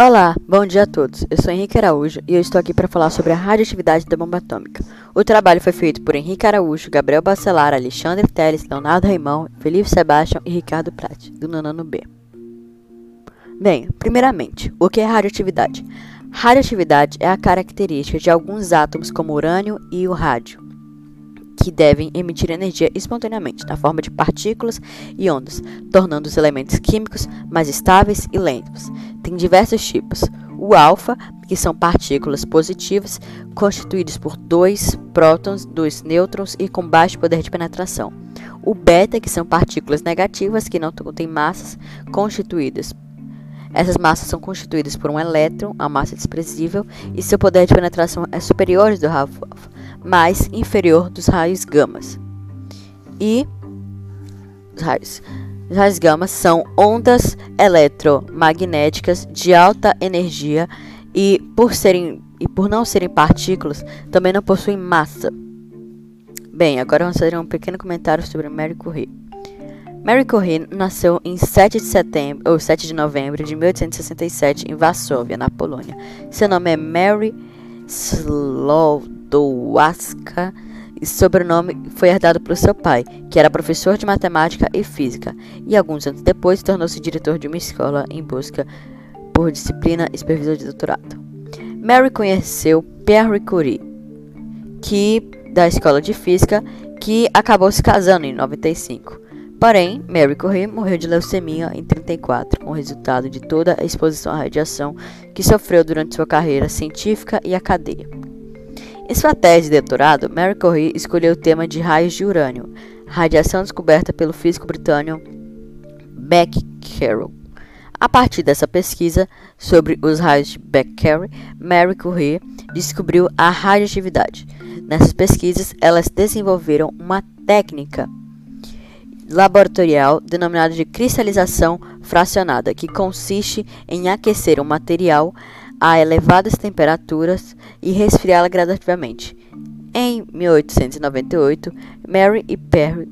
Olá, bom dia a todos. Eu sou Henrique Araújo e eu estou aqui para falar sobre a radioatividade da bomba atômica. O trabalho foi feito por Henrique Araújo, Gabriel Bacelar, Alexandre Teles, Leonardo Raimão, Felipe Sebastião e Ricardo Prat, do Nanano B. Bem, primeiramente, o que é radioatividade? Radioatividade é a característica de alguns átomos como o urânio e o rádio, que devem emitir energia espontaneamente na forma de partículas e ondas, tornando os elementos químicos mais estáveis e lentos. Tem diversos tipos. O alfa, que são partículas positivas constituídas por dois prótons, dois nêutrons e com baixo poder de penetração. O beta, que são partículas negativas que não têm massas constituídas essas massas são constituídas por um elétron, a massa desprezível, e seu poder de penetração é superior ao do alfa, mas inferior dos raios gamas. E os raios, os raios gamas são ondas eletromagnéticas de alta energia e por serem e por não serem partículas, também não possuem massa. Bem, agora vamos fazer um pequeno comentário sobre Mary Curie. Mary Curie nasceu em 7 de setembro ou 7 de novembro de 1867 em Varsóvia, na Polônia. Seu nome é Mary Slodowska e sobrenome foi herdado pelo seu pai, que era professor de matemática e física, e alguns anos depois tornou-se diretor de uma escola em busca por disciplina e supervisor de doutorado. Mary conheceu Pierre Curie, que da escola de física, que acabou se casando em 95. Porém, Mary Curie morreu de leucemia em 34, como resultado de toda a exposição à radiação que sofreu durante sua carreira científica e acadêmica. Em sua tese de doutorado, Mary Curie escolheu o tema de raios de urânio, radiação descoberta pelo físico britânico Becquerel. A partir dessa pesquisa sobre os raios de Becquerel, Mary Curie descobriu a radioatividade. Nessas pesquisas, elas desenvolveram uma técnica laboratorial denominado de cristalização fracionada, que consiste em aquecer um material a elevadas temperaturas e resfriá-la gradativamente. Em 1898, Mary e Perry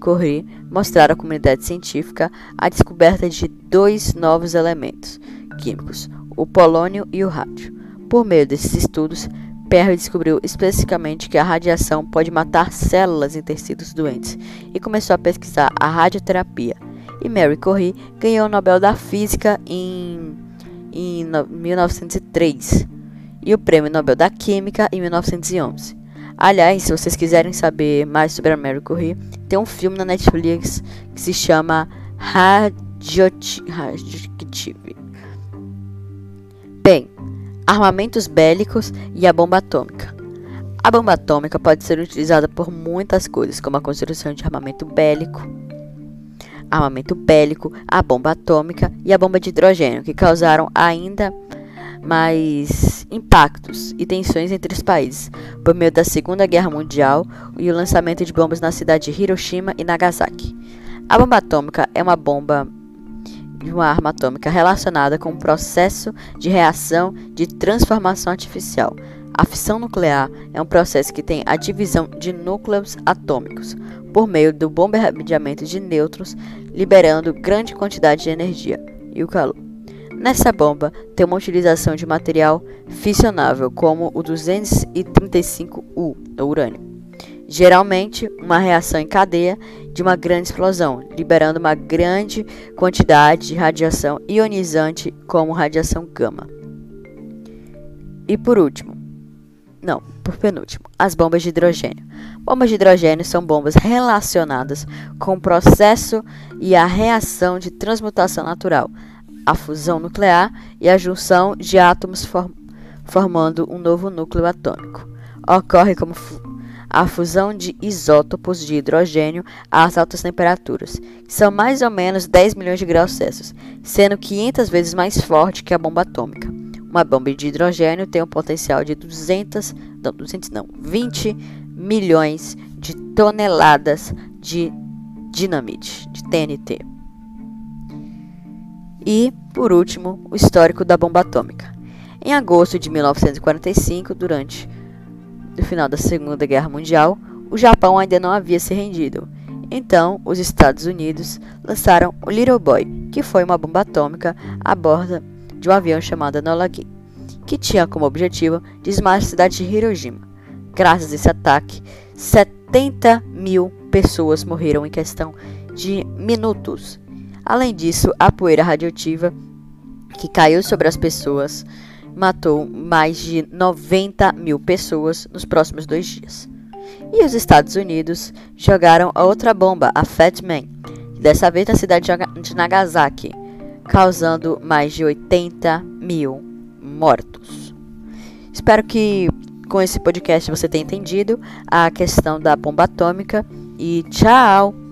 Curie mostraram à comunidade científica a descoberta de dois novos elementos químicos, o polônio e o rádio. Por meio desses estudos, Perry descobriu especificamente que a radiação pode matar células em tecidos doentes e começou a pesquisar a radioterapia. E Mary Curie ganhou o Nobel da Física em, em 1903 e o Prêmio Nobel da Química em 1911. Aliás, se vocês quiserem saber mais sobre a Mary Curie, tem um filme na Netflix que se chama Radioactive. Bem, armamentos bélicos e a bomba atômica. A bomba atômica pode ser utilizada por muitas coisas, como a construção de armamento bélico, armamento bélico, a bomba atômica e a bomba de hidrogênio, que causaram ainda mais impactos e tensões entre os países por meio da Segunda Guerra Mundial e o lançamento de bombas na cidade de Hiroshima e Nagasaki. A bomba atômica é uma bomba uma arma atômica relacionada com o processo de reação de transformação artificial. A fissão nuclear é um processo que tem a divisão de núcleos atômicos por meio do bombardeamento de nêutrons, liberando grande quantidade de energia e o calor. Nessa bomba tem uma utilização de material fissionável como o 235U, o urânio geralmente uma reação em cadeia de uma grande explosão, liberando uma grande quantidade de radiação ionizante, como radiação gama. E por último, não, por penúltimo, as bombas de hidrogênio. Bombas de hidrogênio são bombas relacionadas com o processo e a reação de transmutação natural, a fusão nuclear e a junção de átomos form formando um novo núcleo atômico. Ocorre como a fusão de isótopos de hidrogênio às altas temperaturas, que são mais ou menos 10 milhões de graus Celsius, sendo 500 vezes mais forte que a bomba atômica. Uma bomba de hidrogênio tem um potencial de 200, não, 200 não, 20 milhões de toneladas de dinamite, de TNT. E, por último, o histórico da bomba atômica. Em agosto de 1945, durante do final da Segunda Guerra Mundial, o Japão ainda não havia se rendido. Então, os Estados Unidos lançaram o Little Boy, que foi uma bomba atômica a bordo de um avião chamado Enola Gay, que tinha como objetivo desmar a cidade de Hiroshima. Graças a esse ataque, 70 mil pessoas morreram em questão de minutos. Além disso, a poeira radioativa que caiu sobre as pessoas matou mais de 90 mil pessoas nos próximos dois dias. E os Estados Unidos jogaram a outra bomba, a Fat Man, dessa vez na cidade de Nagasaki, causando mais de 80 mil mortos. Espero que com esse podcast você tenha entendido a questão da bomba atômica e tchau!